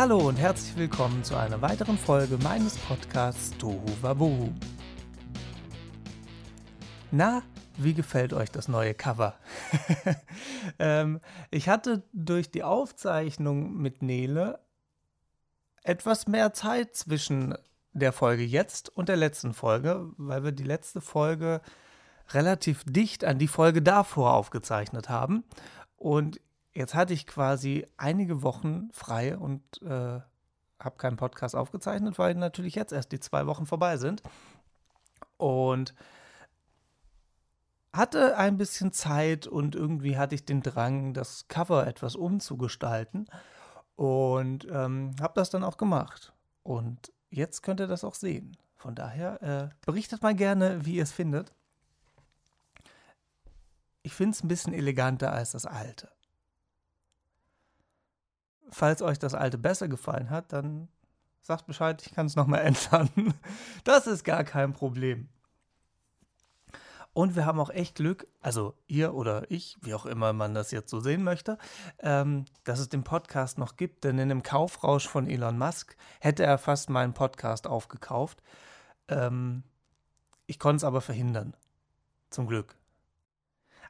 Hallo und herzlich willkommen zu einer weiteren Folge meines Podcasts Tohu Wabohu. Na, wie gefällt euch das neue Cover? ähm, ich hatte durch die Aufzeichnung mit Nele etwas mehr Zeit zwischen der Folge jetzt und der letzten Folge, weil wir die letzte Folge relativ dicht an die Folge davor aufgezeichnet haben. Und jetzt hatte ich quasi einige Wochen frei und äh, habe keinen Podcast aufgezeichnet, weil natürlich jetzt erst die zwei Wochen vorbei sind. Und hatte ein bisschen Zeit und irgendwie hatte ich den Drang, das Cover etwas umzugestalten. Und ähm, habe das dann auch gemacht. Und jetzt könnt ihr das auch sehen. Von daher äh, berichtet mal gerne, wie ihr es findet. Ich finde es ein bisschen eleganter als das alte. Falls euch das alte besser gefallen hat, dann sagt Bescheid, ich kann es nochmal ändern. Das ist gar kein Problem. Und wir haben auch echt Glück, also ihr oder ich, wie auch immer man das jetzt so sehen möchte, ähm, dass es den Podcast noch gibt. Denn in dem Kaufrausch von Elon Musk hätte er fast meinen Podcast aufgekauft. Ähm, ich konnte es aber verhindern. Zum Glück.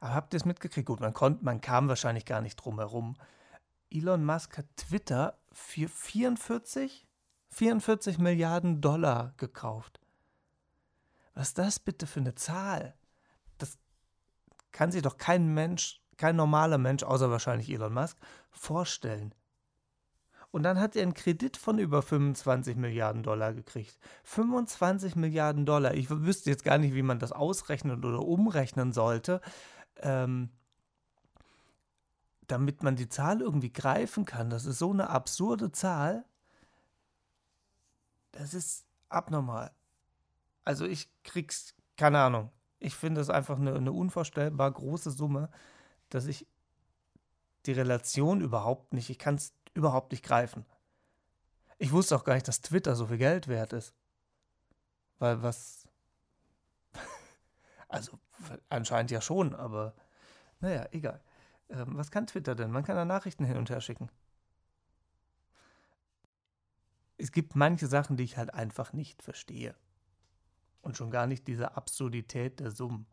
Aber habt ihr es mitgekriegt? Gut, man, konnt, man kam wahrscheinlich gar nicht drum herum. Elon Musk hat Twitter für 44, 44 Milliarden Dollar gekauft. Was ist das bitte für eine Zahl? Das kann sich doch kein Mensch, kein normaler Mensch, außer wahrscheinlich Elon Musk, vorstellen. Und dann hat er einen Kredit von über 25 Milliarden Dollar gekriegt. 25 Milliarden Dollar. Ich wüsste jetzt gar nicht, wie man das ausrechnen oder umrechnen sollte ähm, damit man die Zahl irgendwie greifen kann. Das ist so eine absurde Zahl. Das ist abnormal. Also ich krieg's, keine Ahnung. Ich finde es einfach eine, eine unvorstellbar große Summe, dass ich die Relation überhaupt nicht, ich kann es überhaupt nicht greifen. Ich wusste auch gar nicht, dass Twitter so viel Geld wert ist. Weil was. also anscheinend ja schon, aber naja, egal. Ähm, was kann Twitter denn? Man kann da Nachrichten hin und her schicken. Es gibt manche Sachen, die ich halt einfach nicht verstehe. Und schon gar nicht diese Absurdität der Summen.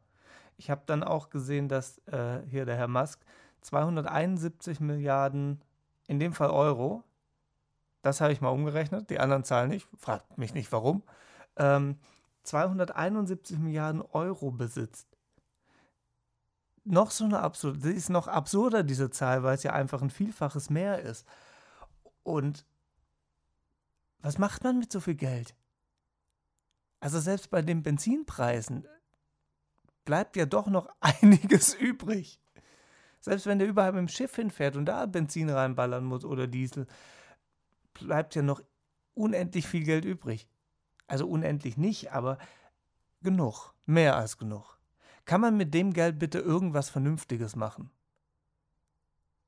Ich habe dann auch gesehen, dass äh, hier der Herr Musk 271 Milliarden, in dem Fall Euro, das habe ich mal umgerechnet, die anderen Zahlen nicht, fragt mich nicht warum, ähm, 271 Milliarden Euro besitzt noch so eine absurde, sie ist noch absurder, diese Zahl, weil es ja einfach ein Vielfaches mehr ist. Und was macht man mit so viel Geld? Also selbst bei den Benzinpreisen bleibt ja doch noch einiges übrig. Selbst wenn der überall mit dem Schiff hinfährt und da Benzin reinballern muss oder Diesel, bleibt ja noch unendlich viel Geld übrig. Also unendlich nicht, aber genug, mehr als genug. Kann man mit dem Geld bitte irgendwas Vernünftiges machen?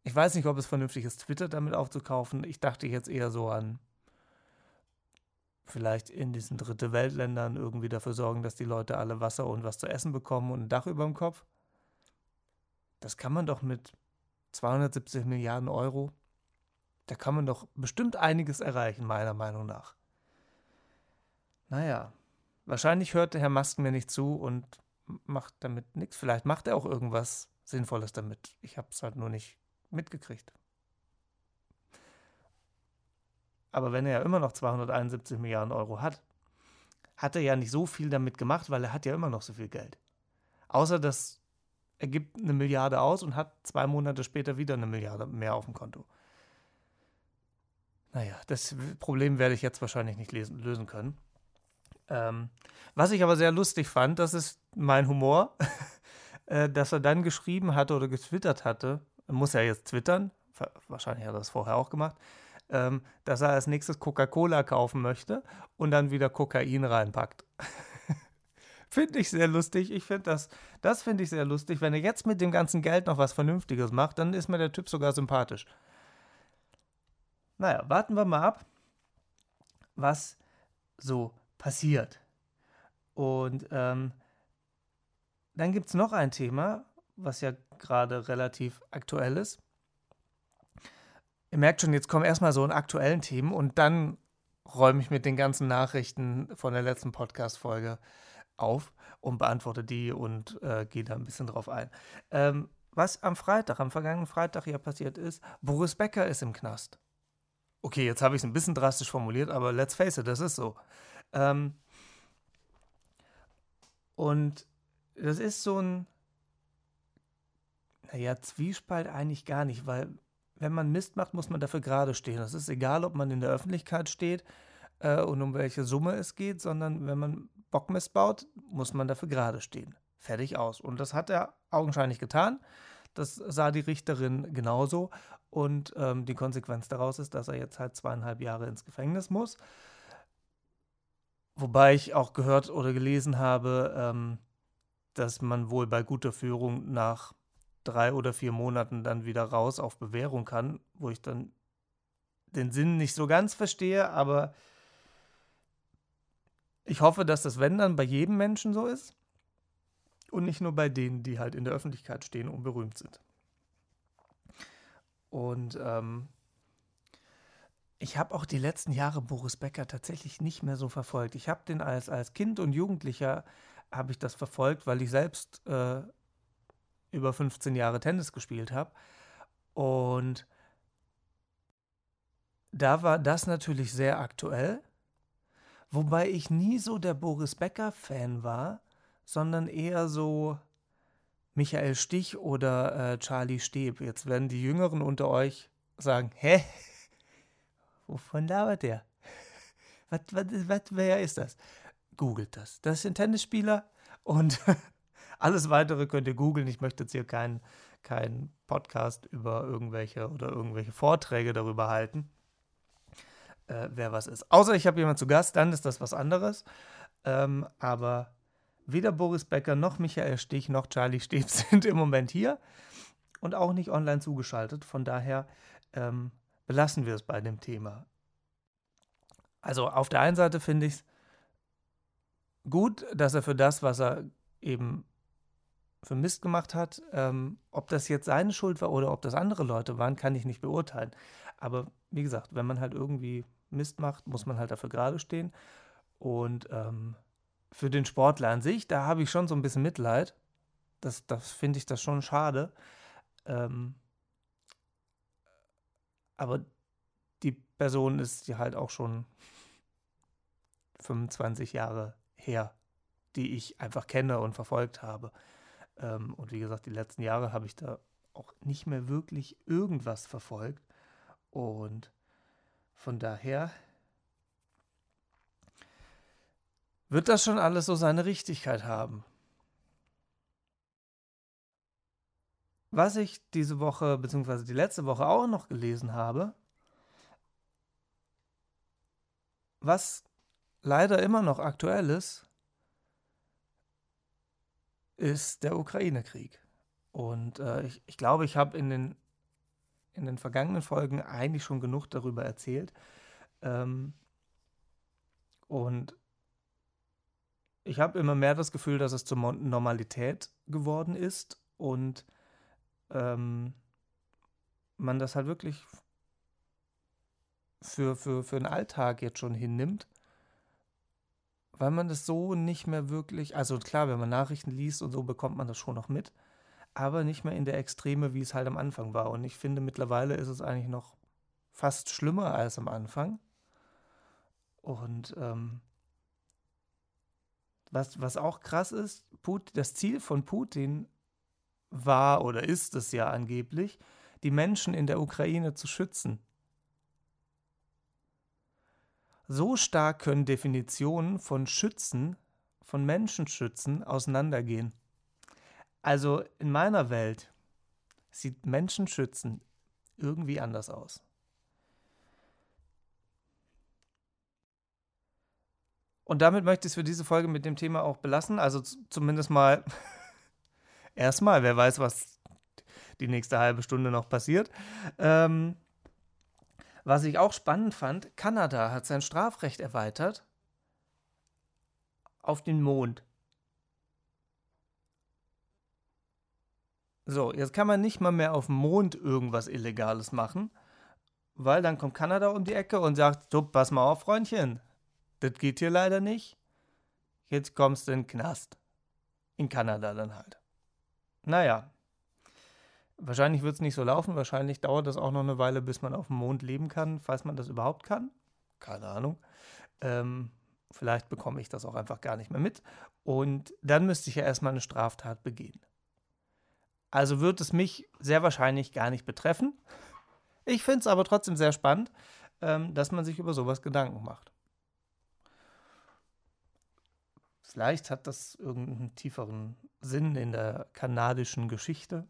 Ich weiß nicht, ob es vernünftig ist, Twitter damit aufzukaufen. Ich dachte jetzt eher so an vielleicht in diesen dritte Weltländern irgendwie dafür sorgen, dass die Leute alle Wasser und was zu essen bekommen und ein Dach über dem Kopf. Das kann man doch mit 270 Milliarden Euro, da kann man doch bestimmt einiges erreichen, meiner Meinung nach. Naja, wahrscheinlich hörte Herr Masken mir nicht zu und macht damit nichts. Vielleicht macht er auch irgendwas Sinnvolles damit. Ich habe es halt nur nicht mitgekriegt. Aber wenn er ja immer noch 271 Milliarden Euro hat, hat er ja nicht so viel damit gemacht, weil er hat ja immer noch so viel Geld. Außer dass er gibt eine Milliarde aus und hat zwei Monate später wieder eine Milliarde mehr auf dem Konto. Naja, das Problem werde ich jetzt wahrscheinlich nicht lesen, lösen können. Ähm, was ich aber sehr lustig fand, das ist mein Humor, äh, dass er dann geschrieben hatte oder getwittert hatte, muss er jetzt twittern, wahrscheinlich hat er das vorher auch gemacht, ähm, dass er als nächstes Coca-Cola kaufen möchte und dann wieder Kokain reinpackt. finde ich sehr lustig. Ich finde das, das finde ich sehr lustig. Wenn er jetzt mit dem ganzen Geld noch was Vernünftiges macht, dann ist mir der Typ sogar sympathisch. Naja, warten wir mal ab, was so passiert. Und ähm, dann gibt es noch ein Thema, was ja gerade relativ aktuell ist. merkt schon, jetzt kommen erstmal so in aktuellen Themen und dann räume ich mit den ganzen Nachrichten von der letzten Podcast-Folge auf und beantworte die und äh, gehe da ein bisschen drauf ein. Ähm, was am Freitag, am vergangenen Freitag ja passiert ist, Boris Becker ist im Knast. Okay, jetzt habe ich es ein bisschen drastisch formuliert, aber let's face it, das ist so. Ähm, und das ist so ein, naja, Zwiespalt eigentlich gar nicht, weil wenn man Mist macht, muss man dafür gerade stehen. Das ist egal, ob man in der Öffentlichkeit steht äh, und um welche Summe es geht, sondern wenn man Bockmist baut, muss man dafür gerade stehen. Fertig aus. Und das hat er augenscheinlich getan. Das sah die Richterin genauso. Und ähm, die Konsequenz daraus ist, dass er jetzt halt zweieinhalb Jahre ins Gefängnis muss. Wobei ich auch gehört oder gelesen habe, ähm, dass man wohl bei guter Führung nach drei oder vier Monaten dann wieder raus auf Bewährung kann, wo ich dann den Sinn nicht so ganz verstehe, aber ich hoffe, dass das wenn dann bei jedem Menschen so ist und nicht nur bei denen, die halt in der Öffentlichkeit stehen und berühmt sind. Und ähm, ich habe auch die letzten Jahre Boris Becker tatsächlich nicht mehr so verfolgt. Ich habe den als, als Kind und Jugendlicher habe ich das verfolgt, weil ich selbst äh, über 15 Jahre Tennis gespielt habe. Und da war das natürlich sehr aktuell, wobei ich nie so der Boris Becker-Fan war, sondern eher so Michael Stich oder äh, Charlie Steb. Jetzt werden die Jüngeren unter euch sagen, hä? Wovon labert der? Was, was, was, wer ist das? Googelt das. Das sind Tennisspieler und Alles weitere könnt ihr googeln. Ich möchte jetzt hier keinen kein Podcast über irgendwelche oder irgendwelche Vorträge darüber halten, äh, wer was ist. Außer ich habe jemanden zu Gast, dann ist das was anderes. Ähm, aber weder Boris Becker noch Michael Stich noch Charlie Steb sind im Moment hier und auch nicht online zugeschaltet. Von daher ähm, belassen wir es bei dem Thema. Also auf der einen Seite finde ich es gut, dass er für das, was er eben für Mist gemacht hat. Ähm, ob das jetzt seine Schuld war oder ob das andere Leute waren, kann ich nicht beurteilen. Aber wie gesagt, wenn man halt irgendwie Mist macht, muss man halt dafür gerade stehen. Und ähm, für den Sportler an sich, da habe ich schon so ein bisschen Mitleid. Das, das finde ich das schon schade. Ähm, aber die Person ist ja halt auch schon 25 Jahre her, die ich einfach kenne und verfolgt habe. Ähm, und wie gesagt, die letzten Jahre habe ich da auch nicht mehr wirklich irgendwas verfolgt. Und von daher wird das schon alles so seine Richtigkeit haben. Was ich diese Woche bzw. die letzte Woche auch noch gelesen habe, was leider immer noch aktuell ist, ist der Ukraine-Krieg. Und äh, ich, ich, glaube, ich habe in den, in den vergangenen Folgen eigentlich schon genug darüber erzählt. Ähm, und ich habe immer mehr das Gefühl, dass es zur Normalität geworden ist und ähm, man das halt wirklich für, für, für den Alltag jetzt schon hinnimmt weil man das so nicht mehr wirklich, also klar, wenn man Nachrichten liest und so bekommt man das schon noch mit, aber nicht mehr in der Extreme, wie es halt am Anfang war. Und ich finde, mittlerweile ist es eigentlich noch fast schlimmer als am Anfang. Und ähm, was, was auch krass ist, Put, das Ziel von Putin war oder ist es ja angeblich, die Menschen in der Ukraine zu schützen. So stark können Definitionen von Schützen, von Menschenschützen auseinandergehen. Also in meiner Welt sieht Menschenschützen irgendwie anders aus. Und damit möchte ich es für diese Folge mit dem Thema auch belassen. Also zumindest mal erstmal, wer weiß, was die nächste halbe Stunde noch passiert. Ähm, was ich auch spannend fand, Kanada hat sein Strafrecht erweitert auf den Mond. So, jetzt kann man nicht mal mehr auf dem Mond irgendwas Illegales machen, weil dann kommt Kanada um die Ecke und sagt, so, pass mal auf, Freundchen, das geht hier leider nicht. Jetzt kommst du in den Knast. In Kanada dann halt. Naja, wahrscheinlich wird es nicht so laufen. Wahrscheinlich dauert das auch noch eine Weile, bis man auf dem Mond leben kann, falls man das überhaupt kann. Keine Ahnung. Ähm, vielleicht bekomme ich das auch einfach gar nicht mehr mit. Und dann müsste ich ja erstmal eine Straftat begehen. Also wird es mich sehr wahrscheinlich gar nicht betreffen. Ich finde es aber trotzdem sehr spannend, ähm, dass man sich über sowas Gedanken macht. Vielleicht hat das irgendeinen tieferen Sinn in der kanadischen Geschichte.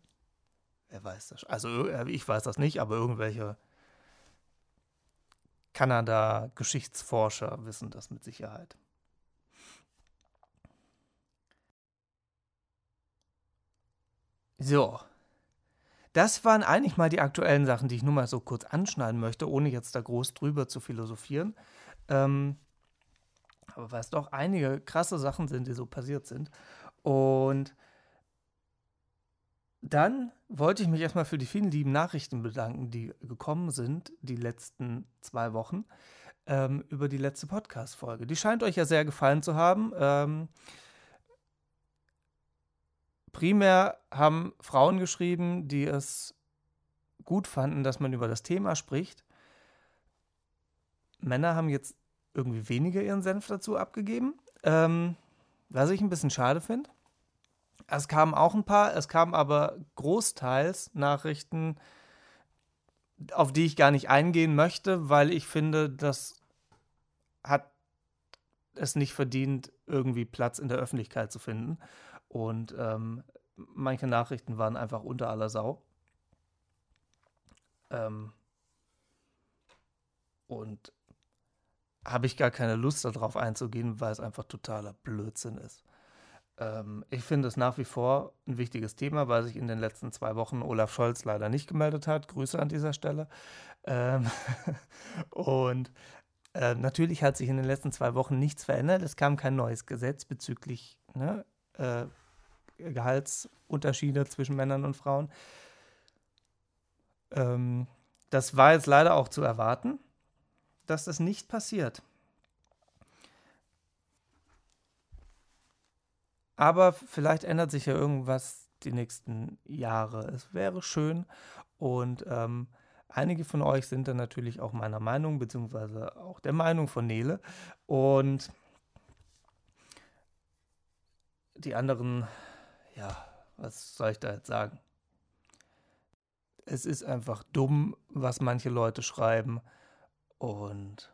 Wer weiß das? Also äh, ich weiß das nicht, aber irgendwelche Kanada-Geschichtsforscher wissen das mit Sicherheit. So. Das waren eigentlich mal die aktuellen Sachen, die ich nur mal so kurz anschneiden möchte, ohne jetzt da groß drüber zu philosophieren. Ähm, aber weil es doch einige krasse Sachen sind, die so passiert sind. Und dann wollte ich mich erstmal für die vielen lieben Nachrichten bedanken, die gekommen sind, die letzten zwei Wochen, ähm, über die letzte Podcast-Folge. Die scheint euch ja sehr gefallen zu haben. Ähm, primär haben Frauen geschrieben, die es gut fanden, dass man über das Thema spricht. Männer haben jetzt irgendwie weniger ihren Senf dazu abgegeben, ähm, was ich ein bisschen schade finde. Es kamen auch ein paar, es kamen aber großteils Nachrichten, auf die ich gar nicht eingehen möchte, weil ich finde, das hat es nicht verdient, irgendwie Platz in der Öffentlichkeit zu finden. Und ähm, manche Nachrichten waren einfach unter aller Sau. Ähm, und habe ich gar keine Lust darauf einzugehen, weil es einfach totaler Blödsinn ist. Ähm, ich finde es nach wie vor ein wichtiges Thema, weil sich in den letzten zwei Wochen Olaf Scholz leider nicht gemeldet hat. Grüße an dieser Stelle. Ähm und äh, natürlich hat sich in den letzten zwei Wochen nichts verändert. Es kam kein neues Gesetz bezüglich ne, äh, Gehaltsunterschiede zwischen Männern und Frauen. Ähm, das war jetzt leider auch zu erwarten, dass das nicht passiert. Aber vielleicht ändert sich ja irgendwas die nächsten Jahre. Es wäre schön. Und ähm, einige von euch sind dann natürlich auch meiner Meinung, beziehungsweise auch der Meinung von Nele. Und die anderen, ja, was soll ich da jetzt sagen? Es ist einfach dumm, was manche Leute schreiben. Und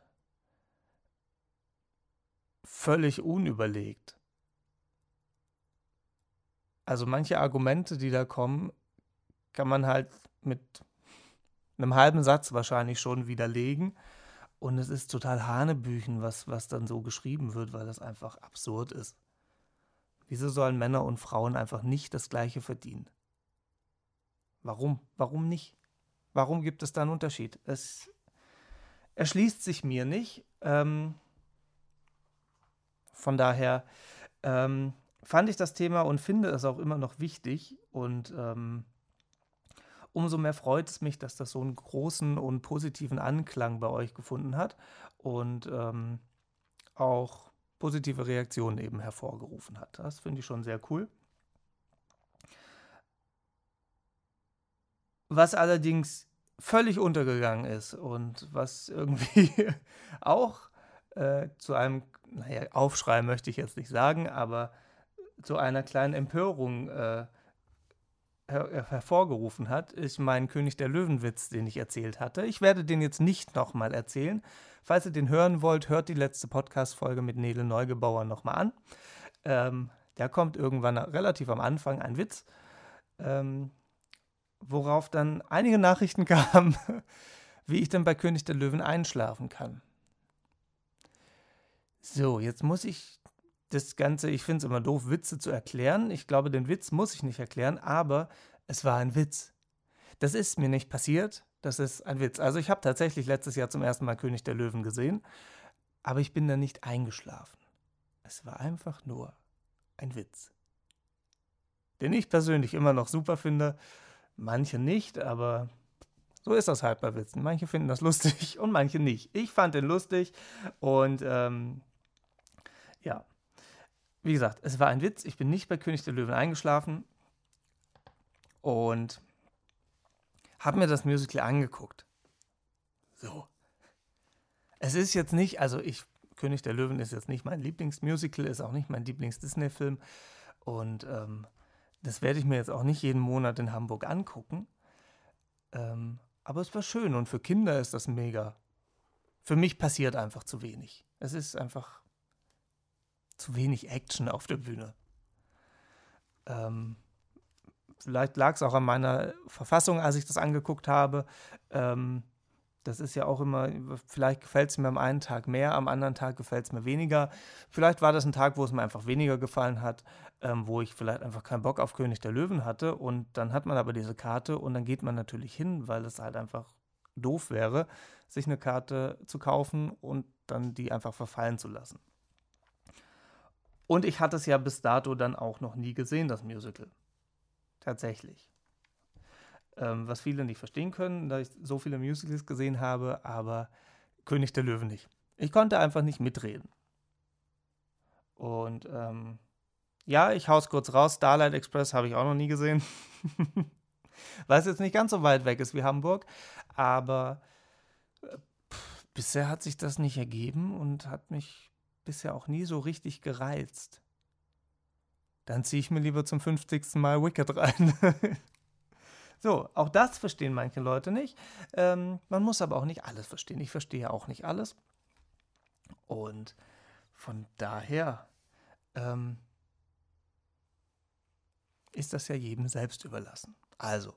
völlig unüberlegt. Also manche Argumente, die da kommen, kann man halt mit einem halben Satz wahrscheinlich schon widerlegen. Und es ist total Hanebüchen, was, was dann so geschrieben wird, weil das einfach absurd ist. Wieso sollen Männer und Frauen einfach nicht das Gleiche verdienen? Warum? Warum nicht? Warum gibt es da einen Unterschied? Es erschließt sich mir nicht. Ähm, von daher, ähm, fand ich das Thema und finde es auch immer noch wichtig. Und ähm, umso mehr freut es mich, dass das so einen großen und positiven Anklang bei euch gefunden hat und ähm, auch positive Reaktionen eben hervorgerufen hat. Das finde ich schon sehr cool. Was allerdings völlig untergegangen ist und was irgendwie auch äh, zu einem, naja, Aufschrei möchte ich jetzt nicht sagen, aber zu einer kleinen Empörung äh, her äh, hervorgerufen hat, ist mein König der Löwenwitz, den ich erzählt hatte. Ich werde den jetzt nicht nochmal erzählen. Falls ihr den hören wollt, hört die letzte Podcast-Folge mit Nele Neugebauer nochmal an. Ähm, da kommt irgendwann relativ am Anfang ein Witz, ähm, worauf dann einige Nachrichten kamen, wie ich denn bei König der Löwen einschlafen kann. So, jetzt muss ich das Ganze, ich finde es immer doof, Witze zu erklären. Ich glaube, den Witz muss ich nicht erklären, aber es war ein Witz. Das ist mir nicht passiert, das ist ein Witz. Also ich habe tatsächlich letztes Jahr zum ersten Mal König der Löwen gesehen, aber ich bin da nicht eingeschlafen. Es war einfach nur ein Witz. Den ich persönlich immer noch super finde, manche nicht, aber So ist das halt bei Witzen. Manche finden das lustig und manche nicht. Ich fand den lustig und ähm, ja. Wie gesagt, es war ein Witz. Ich bin nicht bei König der Löwen eingeschlafen und habe mir das Musical angeguckt. So. Es ist jetzt nicht, also ich, König der Löwen ist jetzt nicht mein Lieblingsmusical, ist auch nicht mein Lieblings-Disney-Film und ähm, das werde ich mir jetzt auch nicht jeden Monat in Hamburg angucken. Ähm, aber es war schön und für Kinder ist das mega. Für mich passiert einfach zu wenig. Es ist einfach zu wenig Action auf der Bühne. Ähm, vielleicht lag es auch an meiner Verfassung, als ich das angeguckt habe. Ähm, das ist ja auch immer, vielleicht gefällt es mir am einen Tag mehr, am anderen Tag gefällt es mir weniger. Vielleicht war das ein Tag, wo es mir einfach weniger gefallen hat, ähm, wo ich vielleicht einfach keinen Bock auf König der Löwen hatte. Und dann hat man aber diese Karte und dann geht man natürlich hin, weil es halt einfach doof wäre, sich eine Karte zu kaufen und dann die einfach verfallen zu lassen. Und ich hatte es ja bis dato dann auch noch nie gesehen, das Musical. Tatsächlich ähm, was viele nicht verstehen können, da ich so viele Musicals gesehen habe, aber König der Löwen nicht. Ich konnte einfach nicht mitreden. Und ähm, ja, ich hau's kurz raus. Starlight Express habe ich auch noch nie gesehen. Weil es jetzt nicht ganz so weit weg ist wie Hamburg. Aber äh, pff, bisher hat sich das nicht ergeben und hat mich bisher auch nie so richtig gereizt. Dann ziehe ich mir lieber zum 50. Mal Wicked rein. So, auch das verstehen manche Leute nicht. Ähm, man muss aber auch nicht alles verstehen. Ich verstehe auch nicht alles. Und von daher ähm, ist das ja jedem selbst überlassen. Also,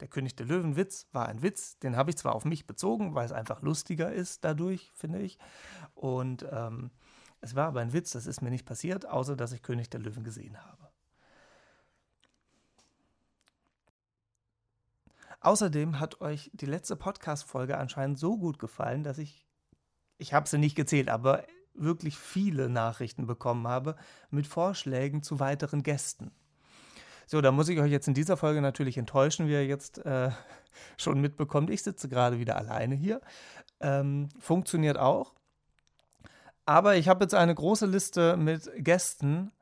der König der Löwen-Witz war ein Witz, den habe ich zwar auf mich bezogen, weil es einfach lustiger ist dadurch, finde ich. Und ähm, es war aber ein Witz, das ist mir nicht passiert, außer dass ich König der Löwen gesehen habe. Außerdem hat euch die letzte Podcast-Folge anscheinend so gut gefallen, dass ich, ich habe sie nicht gezählt, aber wirklich viele Nachrichten bekommen habe mit Vorschlägen zu weiteren Gästen. So, da muss ich euch jetzt in dieser Folge natürlich enttäuschen, wie ihr jetzt äh, schon mitbekommt. Ich sitze gerade wieder alleine hier. Ähm, funktioniert auch. Aber ich habe jetzt eine große Liste mit Gästen,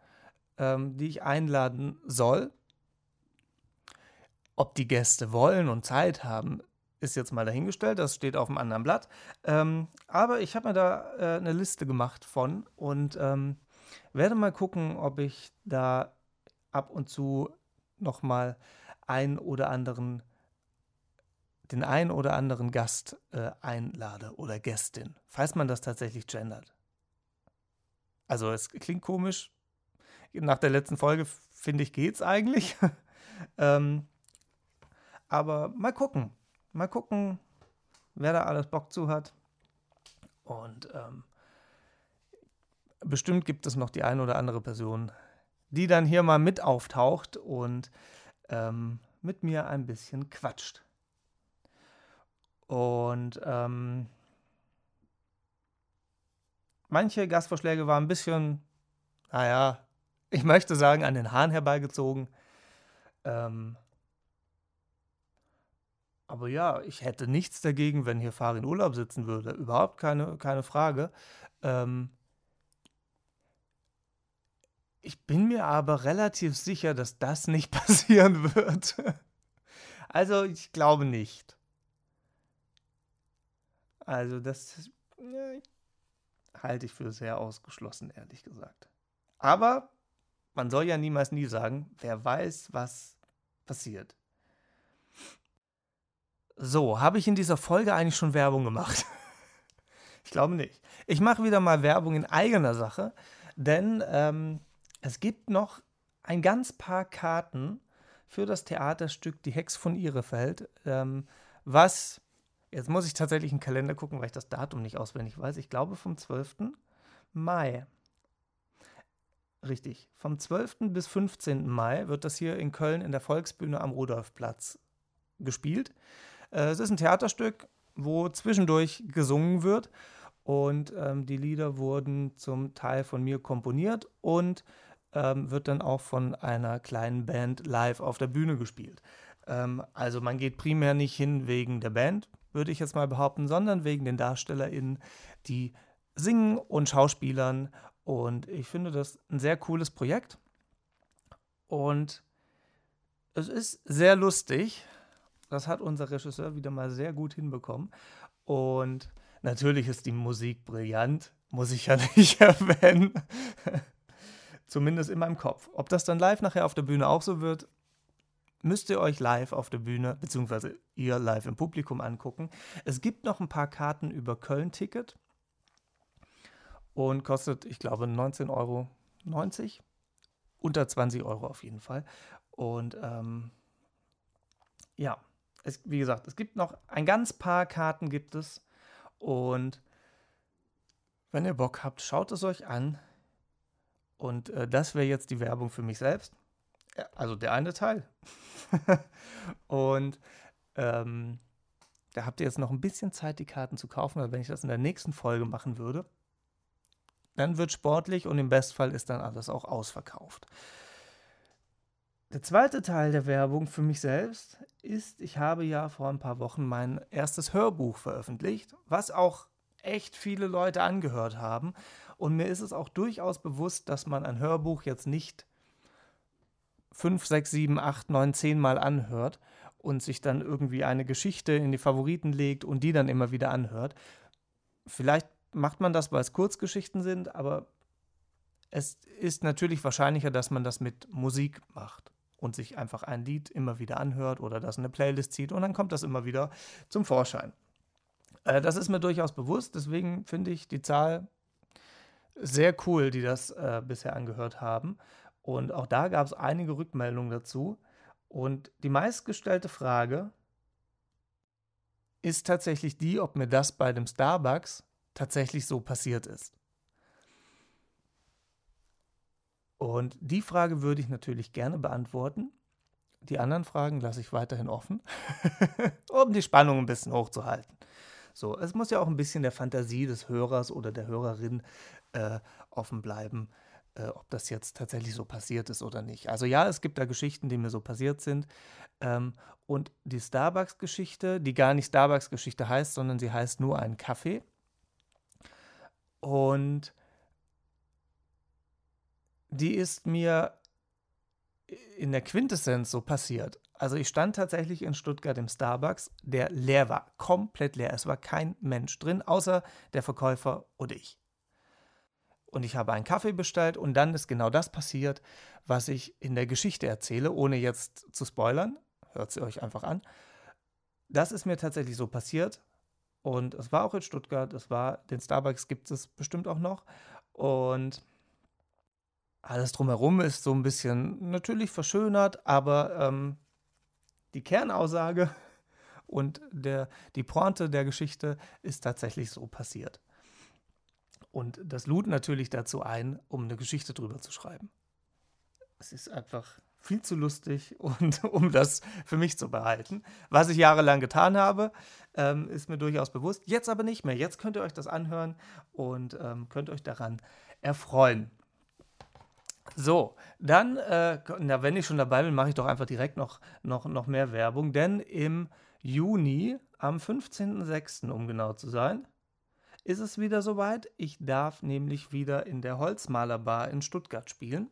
ähm, die ich einladen soll. Ob die Gäste wollen und Zeit haben, ist jetzt mal dahingestellt, das steht auf einem anderen Blatt. Ähm, aber ich habe mir da äh, eine Liste gemacht von und ähm, werde mal gucken, ob ich da ab und zu nochmal einen oder anderen, den einen oder anderen Gast äh, einlade oder Gästin, falls man das tatsächlich gendert. Also es klingt komisch. Nach der letzten Folge finde ich geht's eigentlich. ähm, aber mal gucken. Mal gucken, wer da alles Bock zu hat. Und ähm, bestimmt gibt es noch die eine oder andere Person, die dann hier mal mit auftaucht und ähm, mit mir ein bisschen quatscht. Und ähm, manche Gastvorschläge waren ein bisschen, naja, ich möchte sagen, an den Haaren herbeigezogen. Ähm, aber ja, ich hätte nichts dagegen, wenn hier Farin Urlaub sitzen würde. Überhaupt keine, keine Frage. Ähm, ich bin mir aber relativ sicher, dass das nicht passieren wird. also ich glaube nicht. Also das ja, halte ich für sehr ausgeschlossen, ehrlich gesagt. Aber man soll ja niemals nie sagen, wer weiß, was passiert. So, habe ich in dieser Folge eigentlich schon Werbung gemacht? ich glaube nicht. Ich mache wieder mal Werbung in eigener Sache, denn ähm, es gibt noch ein ganz paar Karten für das Theaterstück Die Hex von Ihrefeld, ähm, was, jetzt muss ich tatsächlich einen Kalender gucken, weil ich das Datum nicht auswendig weiß, ich glaube vom 12. Mai. Richtig, vom 12. bis 15. Mai wird das hier in Köln in der Volksbühne am Rudolfplatz gespielt. Äh, es ist ein Theaterstück, wo zwischendurch gesungen wird und ähm, die Lieder wurden zum Teil von mir komponiert und ähm, wird dann auch von einer kleinen Band live auf der Bühne gespielt. Ähm, also man geht primär nicht hin wegen der Band, würde ich jetzt mal behaupten, sondern wegen den DarstellerInnen, die singen und Schauspielern. Und ich finde das ein sehr cooles Projekt. Und es ist sehr lustig. Das hat unser Regisseur wieder mal sehr gut hinbekommen. Und natürlich ist die Musik brillant, muss ich ja nicht erwähnen. Zumindest in meinem Kopf. Ob das dann live nachher auf der Bühne auch so wird, müsst ihr euch live auf der Bühne, beziehungsweise ihr live im Publikum angucken. Es gibt noch ein paar Karten über Köln-Ticket und kostet, ich glaube, 19,90 Euro. Unter 20 Euro auf jeden Fall. Und ähm, ja, es, wie gesagt, es gibt noch ein ganz paar Karten gibt es. Und wenn ihr Bock habt, schaut es euch an. Und äh, das wäre jetzt die Werbung für mich selbst. Also der eine Teil. und ähm, da habt ihr jetzt noch ein bisschen Zeit, die Karten zu kaufen, weil wenn ich das in der nächsten Folge machen würde, dann wird sportlich und im Bestfall ist dann alles auch ausverkauft. Der zweite Teil der Werbung für mich selbst ist, ich habe ja vor ein paar Wochen mein erstes Hörbuch veröffentlicht, was auch echt viele Leute angehört haben. Und mir ist es auch durchaus bewusst, dass man ein Hörbuch jetzt nicht fünf, sechs, sieben, acht, neun, zehn Mal anhört und sich dann irgendwie eine Geschichte in die Favoriten legt und die dann immer wieder anhört. Vielleicht macht man das, weil es Kurzgeschichten sind, aber es ist natürlich wahrscheinlicher, dass man das mit Musik macht und sich einfach ein Lied immer wieder anhört oder das in eine Playlist zieht und dann kommt das immer wieder zum Vorschein. Äh, das ist mir durchaus bewusst, deswegen finde ich die Zahl sehr cool, die das äh, bisher angehört haben. Und auch da gab es einige Rückmeldungen dazu. Und die meistgestellte Frage ist tatsächlich die, ob mir das bei dem Starbucks tatsächlich so passiert ist. Und die Frage würde ich natürlich gerne beantworten. Die anderen Fragen lasse ich weiterhin offen, um die Spannung ein bisschen hochzuhalten. So, es muss ja auch ein bisschen der Fantasie des Hörers oder der Hörerin äh, offen bleiben, äh, ob das jetzt tatsächlich so passiert ist oder nicht. Also ja, es gibt da Geschichten, die mir so passiert sind. Ähm, und die Starbucks-Geschichte, die gar nicht Starbucks-Geschichte heißt, sondern sie heißt nur ein Kaffee. Und die ist mir in der Quintessenz so passiert. Also ich stand tatsächlich in Stuttgart im Starbucks, der leer war, komplett leer. Es war kein Mensch drin, außer der Verkäufer und ich. Und ich habe einen Kaffee bestellt und dann ist genau das passiert, was ich in der Geschichte erzähle, ohne jetzt zu spoilern. Hört sie euch einfach an. Das ist mir tatsächlich so passiert. Und es war auch in Stuttgart, es war, den Starbucks gibt es bestimmt auch noch. Und alles drumherum ist so ein bisschen natürlich verschönert, aber ähm, die Kernaussage und der, die Pointe der Geschichte ist tatsächlich so passiert. Und das lud natürlich dazu ein, um eine Geschichte drüber zu schreiben. Es ist einfach viel zu lustig und um das für mich zu behalten. Was ich jahrelang getan habe, ähm, ist mir durchaus bewusst. Jetzt aber nicht mehr. Jetzt könnt ihr euch das anhören und ähm, könnt euch daran erfreuen. So, dann, äh, na, wenn ich schon dabei bin, mache ich doch einfach direkt noch, noch, noch mehr Werbung, denn im Juni, am 15.06., um genau zu sein, ist es wieder soweit. Ich darf nämlich wieder in der Holzmalerbar in Stuttgart spielen.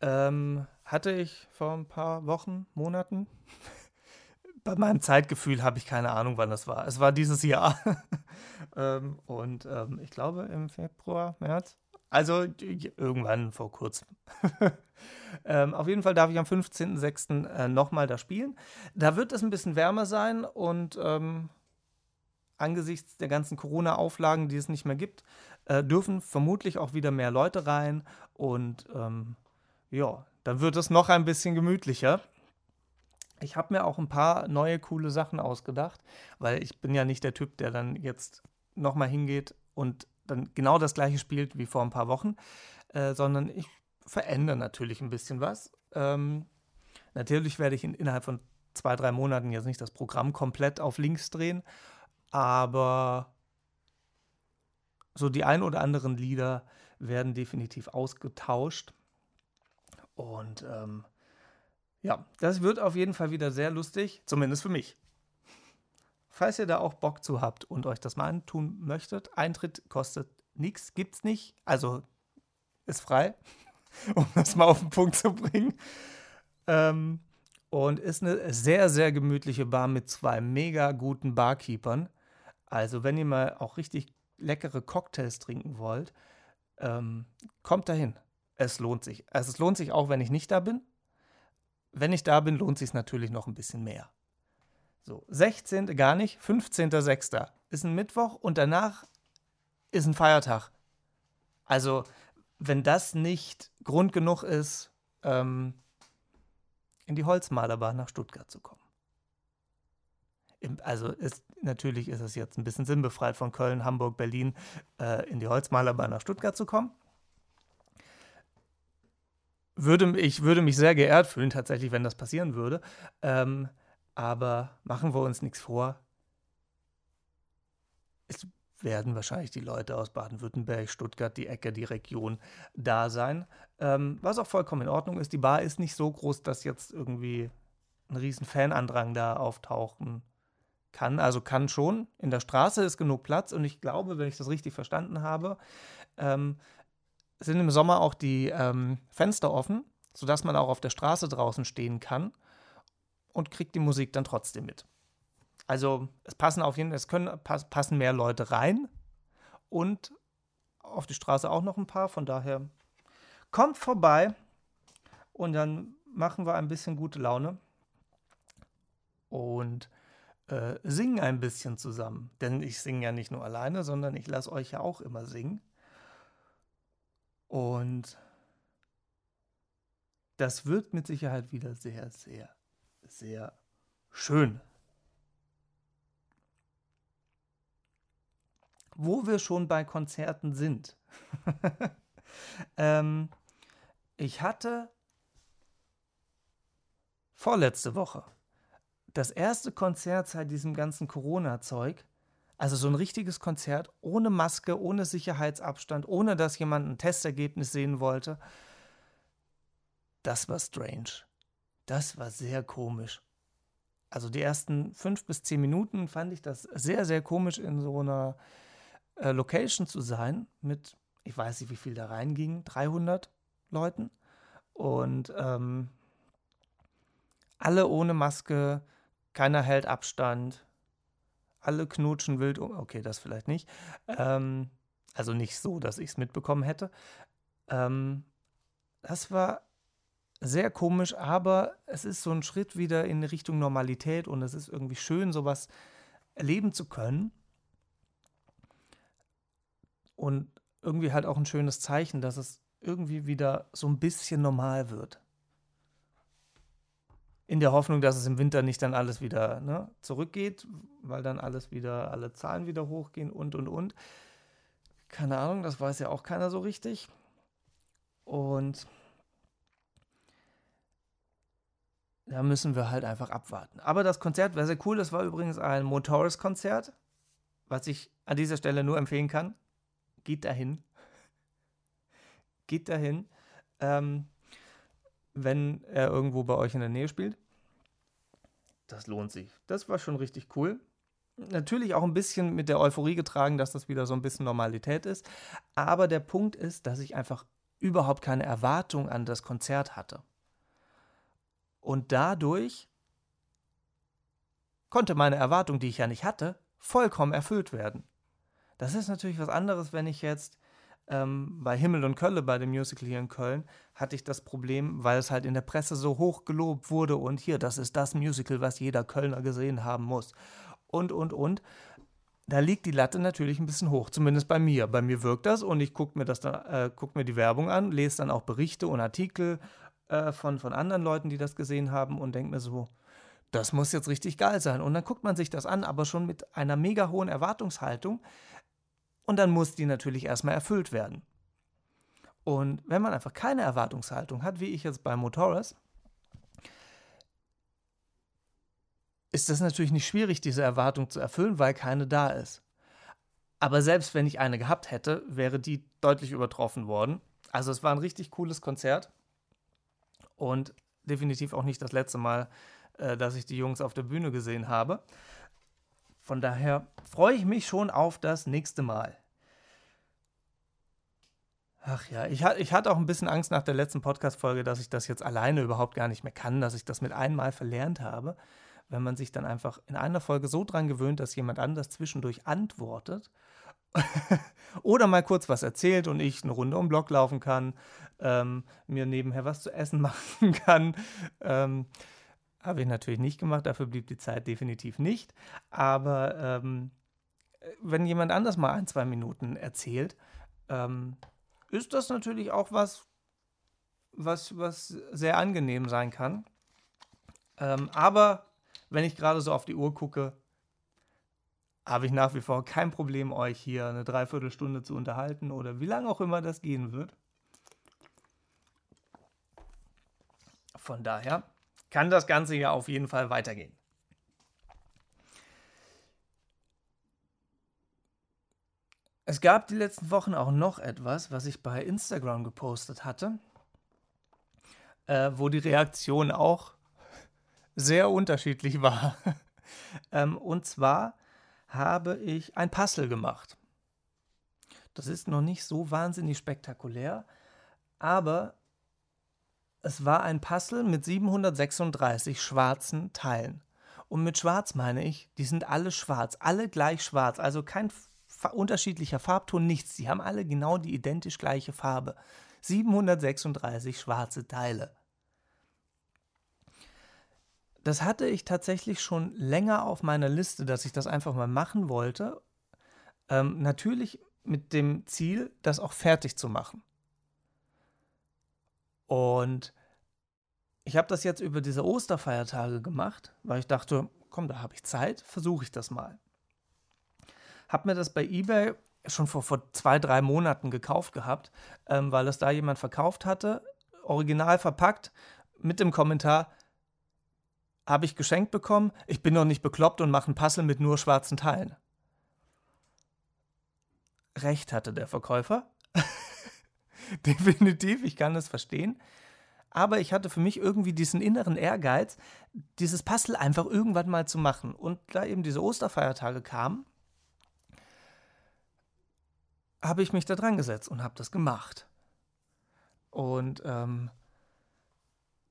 Ähm, hatte ich vor ein paar Wochen, Monaten. Bei meinem Zeitgefühl habe ich keine Ahnung, wann das war. Es war dieses Jahr. ähm, und ähm, ich glaube im Februar, März. Also irgendwann vor kurzem. ähm, auf jeden Fall darf ich am 15.06. Äh, nochmal da spielen. Da wird es ein bisschen wärmer sein und ähm, angesichts der ganzen Corona-Auflagen, die es nicht mehr gibt, äh, dürfen vermutlich auch wieder mehr Leute rein und ähm, ja, dann wird es noch ein bisschen gemütlicher. Ich habe mir auch ein paar neue coole Sachen ausgedacht, weil ich bin ja nicht der Typ, der dann jetzt nochmal hingeht und dann genau das gleiche spielt wie vor ein paar Wochen, äh, sondern ich verändere natürlich ein bisschen was. Ähm, natürlich werde ich in, innerhalb von zwei, drei Monaten jetzt nicht das Programm komplett auf links drehen aber so die ein oder anderen Lieder werden definitiv ausgetauscht. Und ähm, Ja, das wird auf jeden Fall wieder sehr lustig, zumindest für mich. Falls ihr da auch Bock zu habt und euch das mal antun möchtet, Eintritt kostet nichts, gibt's nicht. Also ist frei, um das mal auf den Punkt zu bringen. Ähm, und ist eine sehr, sehr gemütliche Bar mit zwei mega guten Barkeepern. Also, wenn ihr mal auch richtig leckere Cocktails trinken wollt, ähm, kommt dahin. Es lohnt sich. Also, es lohnt sich auch, wenn ich nicht da bin. Wenn ich da bin, lohnt sich natürlich noch ein bisschen mehr. So, 16. gar nicht, 15.06. ist ein Mittwoch und danach ist ein Feiertag. Also, wenn das nicht Grund genug ist, ähm, in die Holzmalerbahn nach Stuttgart zu kommen. Also ist, natürlich ist es jetzt ein bisschen sinnbefreit von Köln, Hamburg, Berlin äh, in die Holzmalerbahn nach Stuttgart zu kommen. Würde, ich würde mich sehr geehrt fühlen, tatsächlich, wenn das passieren würde. Ähm, aber machen wir uns nichts vor. Es werden wahrscheinlich die Leute aus Baden-Württemberg, Stuttgart, die Ecke, die Region da sein. Ähm, was auch vollkommen in Ordnung ist. Die Bar ist nicht so groß, dass jetzt irgendwie ein riesen Fanandrang da auftauchen kann. Also kann schon. In der Straße ist genug Platz und ich glaube, wenn ich das richtig verstanden habe, ähm, sind im Sommer auch die ähm, Fenster offen, sodass man auch auf der Straße draußen stehen kann und kriegt die Musik dann trotzdem mit. Also es passen auf jeden Fall, es können passen mehr Leute rein und auf die Straße auch noch ein paar. Von daher kommt vorbei und dann machen wir ein bisschen gute Laune und äh, singen ein bisschen zusammen. Denn ich singe ja nicht nur alleine, sondern ich lasse euch ja auch immer singen. Und das wird mit Sicherheit wieder sehr, sehr, sehr schön. wo wir schon bei Konzerten sind. ähm, ich hatte vorletzte Woche das erste Konzert seit diesem ganzen Corona-Zeug. Also so ein richtiges Konzert ohne Maske, ohne Sicherheitsabstand, ohne dass jemand ein Testergebnis sehen wollte. Das war strange. Das war sehr komisch. Also die ersten fünf bis zehn Minuten fand ich das sehr, sehr komisch in so einer äh, Location zu sein mit, ich weiß nicht, wie viel da reinging, 300 Leuten. Und ähm, alle ohne Maske, keiner hält Abstand, alle knutschen wild um. Okay, das vielleicht nicht. Ähm, also nicht so, dass ich es mitbekommen hätte. Ähm, das war sehr komisch, aber es ist so ein Schritt wieder in Richtung Normalität und es ist irgendwie schön, sowas erleben zu können und irgendwie halt auch ein schönes Zeichen, dass es irgendwie wieder so ein bisschen normal wird. In der Hoffnung, dass es im Winter nicht dann alles wieder ne, zurückgeht, weil dann alles wieder, alle Zahlen wieder hochgehen und und und. Keine Ahnung, das weiß ja auch keiner so richtig. Und da müssen wir halt einfach abwarten. Aber das Konzert war sehr cool. Das war übrigens ein Motoris-Konzert, was ich an dieser Stelle nur empfehlen kann geht dahin. Geht dahin, ähm, wenn er irgendwo bei euch in der Nähe spielt. Das lohnt sich. Das war schon richtig cool. Natürlich auch ein bisschen mit der Euphorie getragen, dass das wieder so ein bisschen Normalität ist. Aber der Punkt ist, dass ich einfach überhaupt keine Erwartung an das Konzert hatte. Und dadurch konnte meine Erwartung, die ich ja nicht hatte, vollkommen erfüllt werden. Das ist natürlich was anderes, wenn ich jetzt ähm, bei Himmel und Kölle, bei dem Musical hier in Köln, hatte ich das Problem, weil es halt in der Presse so hoch gelobt wurde und hier, das ist das Musical, was jeder Kölner gesehen haben muss. Und, und, und. Da liegt die Latte natürlich ein bisschen hoch, zumindest bei mir. Bei mir wirkt das und ich gucke mir, äh, guck mir die Werbung an, lese dann auch Berichte und Artikel äh, von, von anderen Leuten, die das gesehen haben und denke mir so, das muss jetzt richtig geil sein. Und dann guckt man sich das an, aber schon mit einer mega hohen Erwartungshaltung, und dann muss die natürlich erstmal erfüllt werden. Und wenn man einfach keine Erwartungshaltung hat, wie ich jetzt bei Motoris, ist das natürlich nicht schwierig, diese Erwartung zu erfüllen, weil keine da ist. Aber selbst wenn ich eine gehabt hätte, wäre die deutlich übertroffen worden. Also es war ein richtig cooles Konzert. Und definitiv auch nicht das letzte Mal, äh, dass ich die Jungs auf der Bühne gesehen habe. Von daher freue ich mich schon auf das nächste Mal. Ach ja, ich, ich hatte auch ein bisschen Angst nach der letzten Podcast-Folge, dass ich das jetzt alleine überhaupt gar nicht mehr kann, dass ich das mit einmal verlernt habe. Wenn man sich dann einfach in einer Folge so dran gewöhnt, dass jemand anders zwischendurch antwortet oder mal kurz was erzählt und ich eine Runde um den Block laufen kann, ähm, mir nebenher was zu essen machen kann. Ähm, habe ich natürlich nicht gemacht, dafür blieb die Zeit definitiv nicht. Aber ähm, wenn jemand anders mal ein, zwei Minuten erzählt, ähm, ist das natürlich auch was, was, was sehr angenehm sein kann. Ähm, aber wenn ich gerade so auf die Uhr gucke, habe ich nach wie vor kein Problem, euch hier eine Dreiviertelstunde zu unterhalten oder wie lange auch immer das gehen wird. Von daher kann das Ganze ja auf jeden Fall weitergehen. Es gab die letzten Wochen auch noch etwas, was ich bei Instagram gepostet hatte, äh, wo die Reaktion auch sehr unterschiedlich war. ähm, und zwar habe ich ein Puzzle gemacht. Das ist noch nicht so wahnsinnig spektakulär, aber es war ein Puzzle mit 736 schwarzen Teilen. Und mit schwarz meine ich, die sind alle schwarz, alle gleich schwarz, also kein unterschiedlicher Farbton, nichts. Sie haben alle genau die identisch gleiche Farbe. 736 schwarze Teile. Das hatte ich tatsächlich schon länger auf meiner Liste, dass ich das einfach mal machen wollte. Ähm, natürlich mit dem Ziel, das auch fertig zu machen. Und ich habe das jetzt über diese Osterfeiertage gemacht, weil ich dachte, komm, da habe ich Zeit, versuche ich das mal. Habe mir das bei eBay schon vor, vor zwei, drei Monaten gekauft gehabt, ähm, weil es da jemand verkauft hatte, original verpackt, mit dem Kommentar, habe ich geschenkt bekommen, ich bin noch nicht bekloppt und mache ein Puzzle mit nur schwarzen Teilen. Recht hatte der Verkäufer. Definitiv, ich kann es verstehen. Aber ich hatte für mich irgendwie diesen inneren Ehrgeiz, dieses Puzzle einfach irgendwann mal zu machen. Und da eben diese Osterfeiertage kamen, habe ich mich da dran gesetzt und habe das gemacht. Und ähm,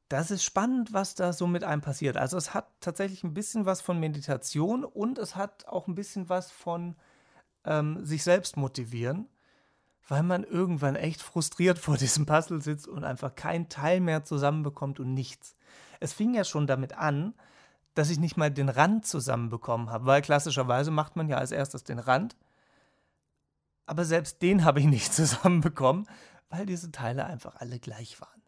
das ist spannend, was da so mit einem passiert. Also es hat tatsächlich ein bisschen was von Meditation und es hat auch ein bisschen was von ähm, sich selbst motivieren, weil man irgendwann echt frustriert vor diesem Puzzle sitzt und einfach kein Teil mehr zusammenbekommt und nichts. Es fing ja schon damit an, dass ich nicht mal den Rand zusammenbekommen habe, weil klassischerweise macht man ja als erstes den Rand aber selbst den habe ich nicht zusammenbekommen, weil diese Teile einfach alle gleich waren.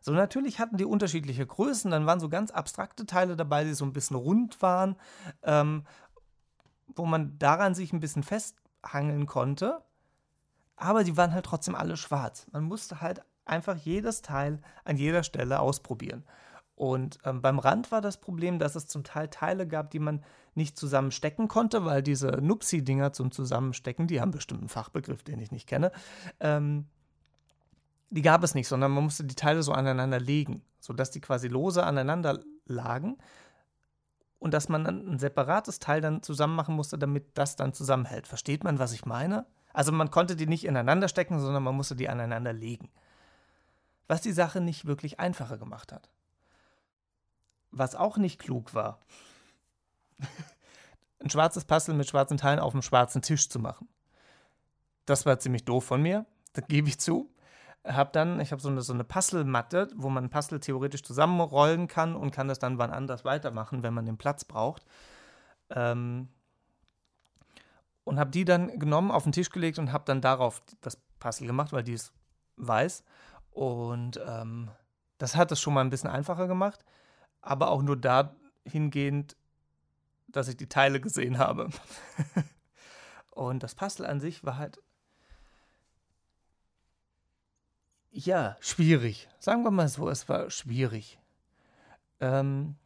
So, natürlich hatten die unterschiedliche Größen, dann waren so ganz abstrakte Teile dabei, die so ein bisschen rund waren, ähm, wo man daran sich ein bisschen festhangeln konnte, aber die waren halt trotzdem alle schwarz. Man musste halt einfach jedes Teil an jeder Stelle ausprobieren. Und ähm, beim Rand war das Problem, dass es zum Teil Teile gab, die man nicht zusammenstecken konnte, weil diese Nupsi-Dinger zum Zusammenstecken, die haben bestimmt einen Fachbegriff, den ich nicht kenne, ähm, die gab es nicht, sondern man musste die Teile so aneinander legen, sodass die quasi lose aneinander lagen und dass man dann ein separates Teil dann zusammen machen musste, damit das dann zusammenhält. Versteht man, was ich meine? Also man konnte die nicht ineinander stecken, sondern man musste die aneinander legen. Was die Sache nicht wirklich einfacher gemacht hat. Was auch nicht klug war, ein schwarzes Puzzle mit schwarzen Teilen auf dem schwarzen Tisch zu machen. Das war ziemlich doof von mir, das gebe ich zu. Hab dann, ich habe so eine, so eine Puzzle-Matte, wo man ein Puzzle theoretisch zusammenrollen kann und kann das dann wann anders weitermachen, wenn man den Platz braucht. Ähm, und habe die dann genommen, auf den Tisch gelegt und habe dann darauf das Puzzle gemacht, weil die ist weiß. Und ähm, das hat es schon mal ein bisschen einfacher gemacht aber auch nur dahingehend, dass ich die Teile gesehen habe. und das Puzzle an sich war halt, ja, schwierig. Sagen wir mal so, es war schwierig. Ähm,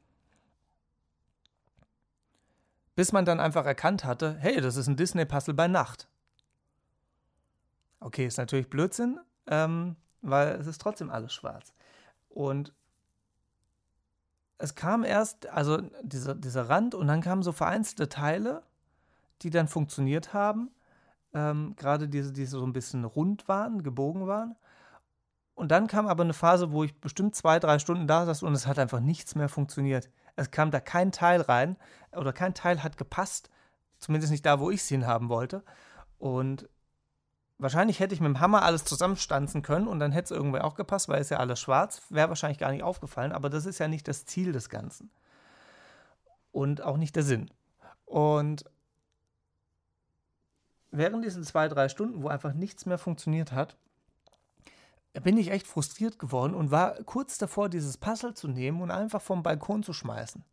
bis man dann einfach erkannt hatte, hey, das ist ein Disney-Puzzle bei Nacht. Okay, ist natürlich Blödsinn, ähm, weil es ist trotzdem alles schwarz. Und es kam erst, also dieser, dieser Rand und dann kamen so vereinzelte Teile, die dann funktioniert haben. Ähm, Gerade diese, die so ein bisschen rund waren, gebogen waren. Und dann kam aber eine Phase, wo ich bestimmt zwei, drei Stunden da saß und es hat einfach nichts mehr funktioniert. Es kam da kein Teil rein oder kein Teil hat gepasst. Zumindest nicht da, wo ich es hinhaben wollte. Und wahrscheinlich hätte ich mit dem Hammer alles zusammenstanzen können und dann hätte es irgendwie auch gepasst, weil es ja alles schwarz. Wäre wahrscheinlich gar nicht aufgefallen. Aber das ist ja nicht das Ziel des Ganzen. Und auch nicht der Sinn. Und während diesen zwei, drei Stunden, wo einfach nichts mehr funktioniert hat, bin ich echt frustriert geworden und war kurz davor, dieses Puzzle zu nehmen und einfach vom Balkon zu schmeißen.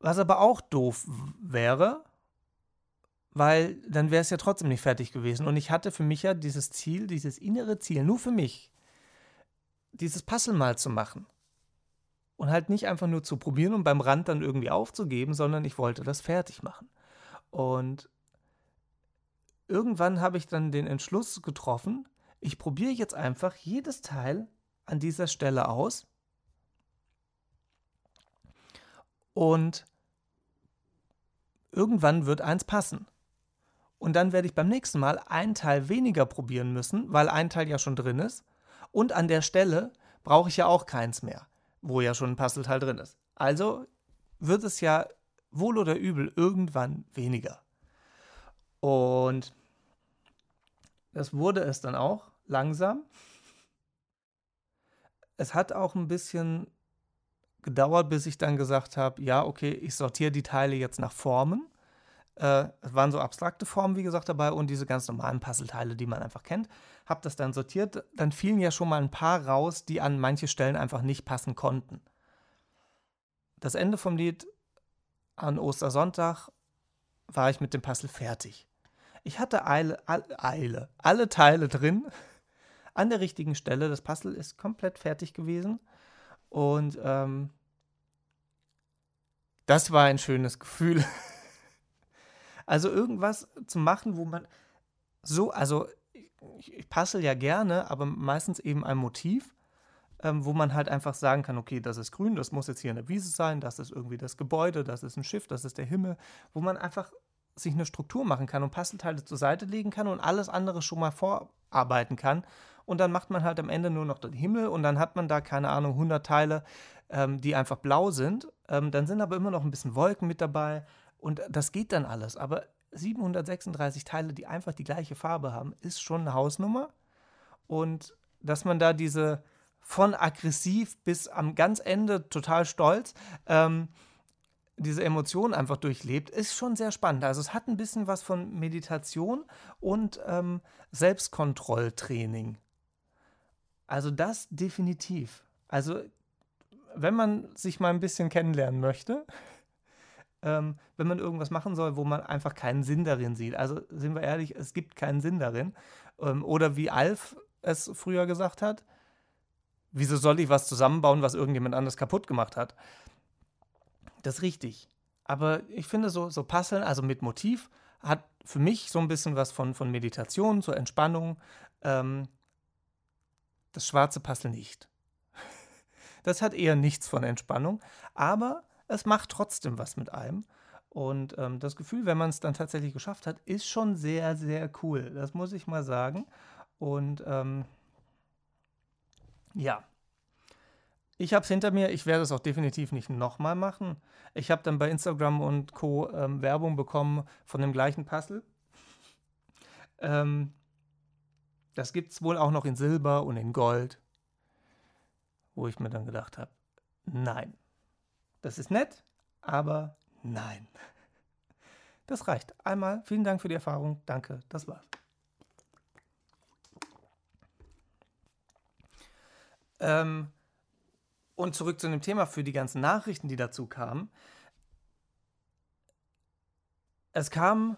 Was aber auch doof wäre, weil dann wäre es ja trotzdem nicht fertig gewesen. Und ich hatte für mich ja dieses Ziel, dieses innere Ziel, nur für mich, dieses Puzzle mal zu machen. Und halt nicht einfach nur zu probieren und beim Rand dann irgendwie aufzugeben, sondern ich wollte das fertig machen. Und irgendwann habe ich dann den Entschluss getroffen, ich probiere jetzt einfach jedes Teil an dieser Stelle aus und irgendwann wird eins passen. Und dann werde ich beim nächsten Mal ein Teil weniger probieren müssen, weil ein Teil ja schon drin ist. Und an der Stelle brauche ich ja auch keins mehr, wo ja schon ein Puzzleteil drin ist. Also wird es ja wohl oder übel irgendwann weniger. Und das wurde es dann auch langsam. Es hat auch ein bisschen gedauert, bis ich dann gesagt habe, ja, okay, ich sortiere die Teile jetzt nach Formen. Äh, es waren so abstrakte Formen, wie gesagt, dabei und diese ganz normalen Puzzleteile, die man einfach kennt. Habe das dann sortiert. Dann fielen ja schon mal ein paar raus, die an manche Stellen einfach nicht passen konnten. Das Ende vom Lied an Ostersonntag war ich mit dem Puzzle fertig. Ich hatte Eile, Eile, alle Teile drin, an der richtigen Stelle. Das Puzzle ist komplett fertig gewesen. Und ähm, das war ein schönes Gefühl. also irgendwas zu machen, wo man so, also ich, ich puzzle ja gerne, aber meistens eben ein Motiv ähm, wo man halt einfach sagen kann, okay, das ist grün, das muss jetzt hier eine Wiese sein, das ist irgendwie das Gebäude, das ist ein Schiff, das ist der Himmel, wo man einfach sich eine Struktur machen kann und Puzzleteile zur Seite legen kann und alles andere schon mal vorarbeiten kann. Und dann macht man halt am Ende nur noch den Himmel und dann hat man da, keine Ahnung, 100 Teile, ähm, die einfach blau sind. Ähm, dann sind aber immer noch ein bisschen Wolken mit dabei und das geht dann alles. Aber 736 Teile, die einfach die gleiche Farbe haben, ist schon eine Hausnummer. Und dass man da diese von aggressiv bis am ganz Ende total stolz, ähm, diese Emotionen einfach durchlebt, ist schon sehr spannend. Also es hat ein bisschen was von Meditation und ähm, Selbstkontrolltraining. Also das definitiv. Also wenn man sich mal ein bisschen kennenlernen möchte, ähm, wenn man irgendwas machen soll, wo man einfach keinen Sinn darin sieht. Also sind wir ehrlich, es gibt keinen Sinn darin. Ähm, oder wie Alf es früher gesagt hat, Wieso soll ich was zusammenbauen, was irgendjemand anders kaputt gemacht hat? Das ist richtig. Aber ich finde, so, so Puzzeln, also mit Motiv, hat für mich so ein bisschen was von, von Meditation zur Entspannung. Ähm, das schwarze Puzzle nicht. Das hat eher nichts von Entspannung, aber es macht trotzdem was mit einem. Und ähm, das Gefühl, wenn man es dann tatsächlich geschafft hat, ist schon sehr, sehr cool. Das muss ich mal sagen. Und ähm, ja. Ich habe es hinter mir, ich werde es auch definitiv nicht nochmal machen. Ich habe dann bei Instagram und Co. Ähm, Werbung bekommen von dem gleichen Puzzle. Ähm, das gibt es wohl auch noch in Silber und in Gold. Wo ich mir dann gedacht habe, nein. Das ist nett, aber nein. Das reicht. Einmal vielen Dank für die Erfahrung. Danke, das war's. Ähm, und zurück zu dem Thema für die ganzen Nachrichten, die dazu kamen. Es kamen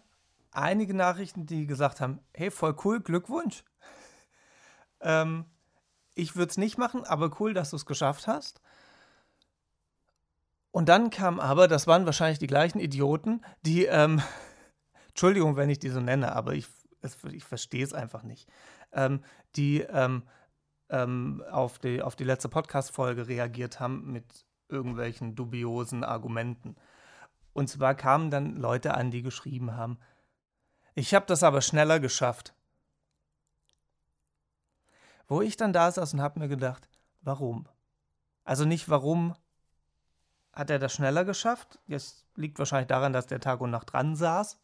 einige Nachrichten, die gesagt haben, hey, voll cool, Glückwunsch. Ähm, ich würde es nicht machen, aber cool, dass du es geschafft hast. Und dann kam aber, das waren wahrscheinlich die gleichen Idioten, die, ähm, Entschuldigung, wenn ich die so nenne, aber ich, ich verstehe es einfach nicht, ähm, die ähm, ähm, auf, die, auf die letzte Podcast-Folge reagiert haben mit irgendwelchen dubiosen Argumenten. Und zwar kamen dann Leute an, die geschrieben haben, ich habe das aber schneller geschafft. Wo ich dann da saß und habe mir gedacht, warum? Also nicht warum hat er das schneller geschafft. Das liegt wahrscheinlich daran, dass der Tag und Nacht dran saß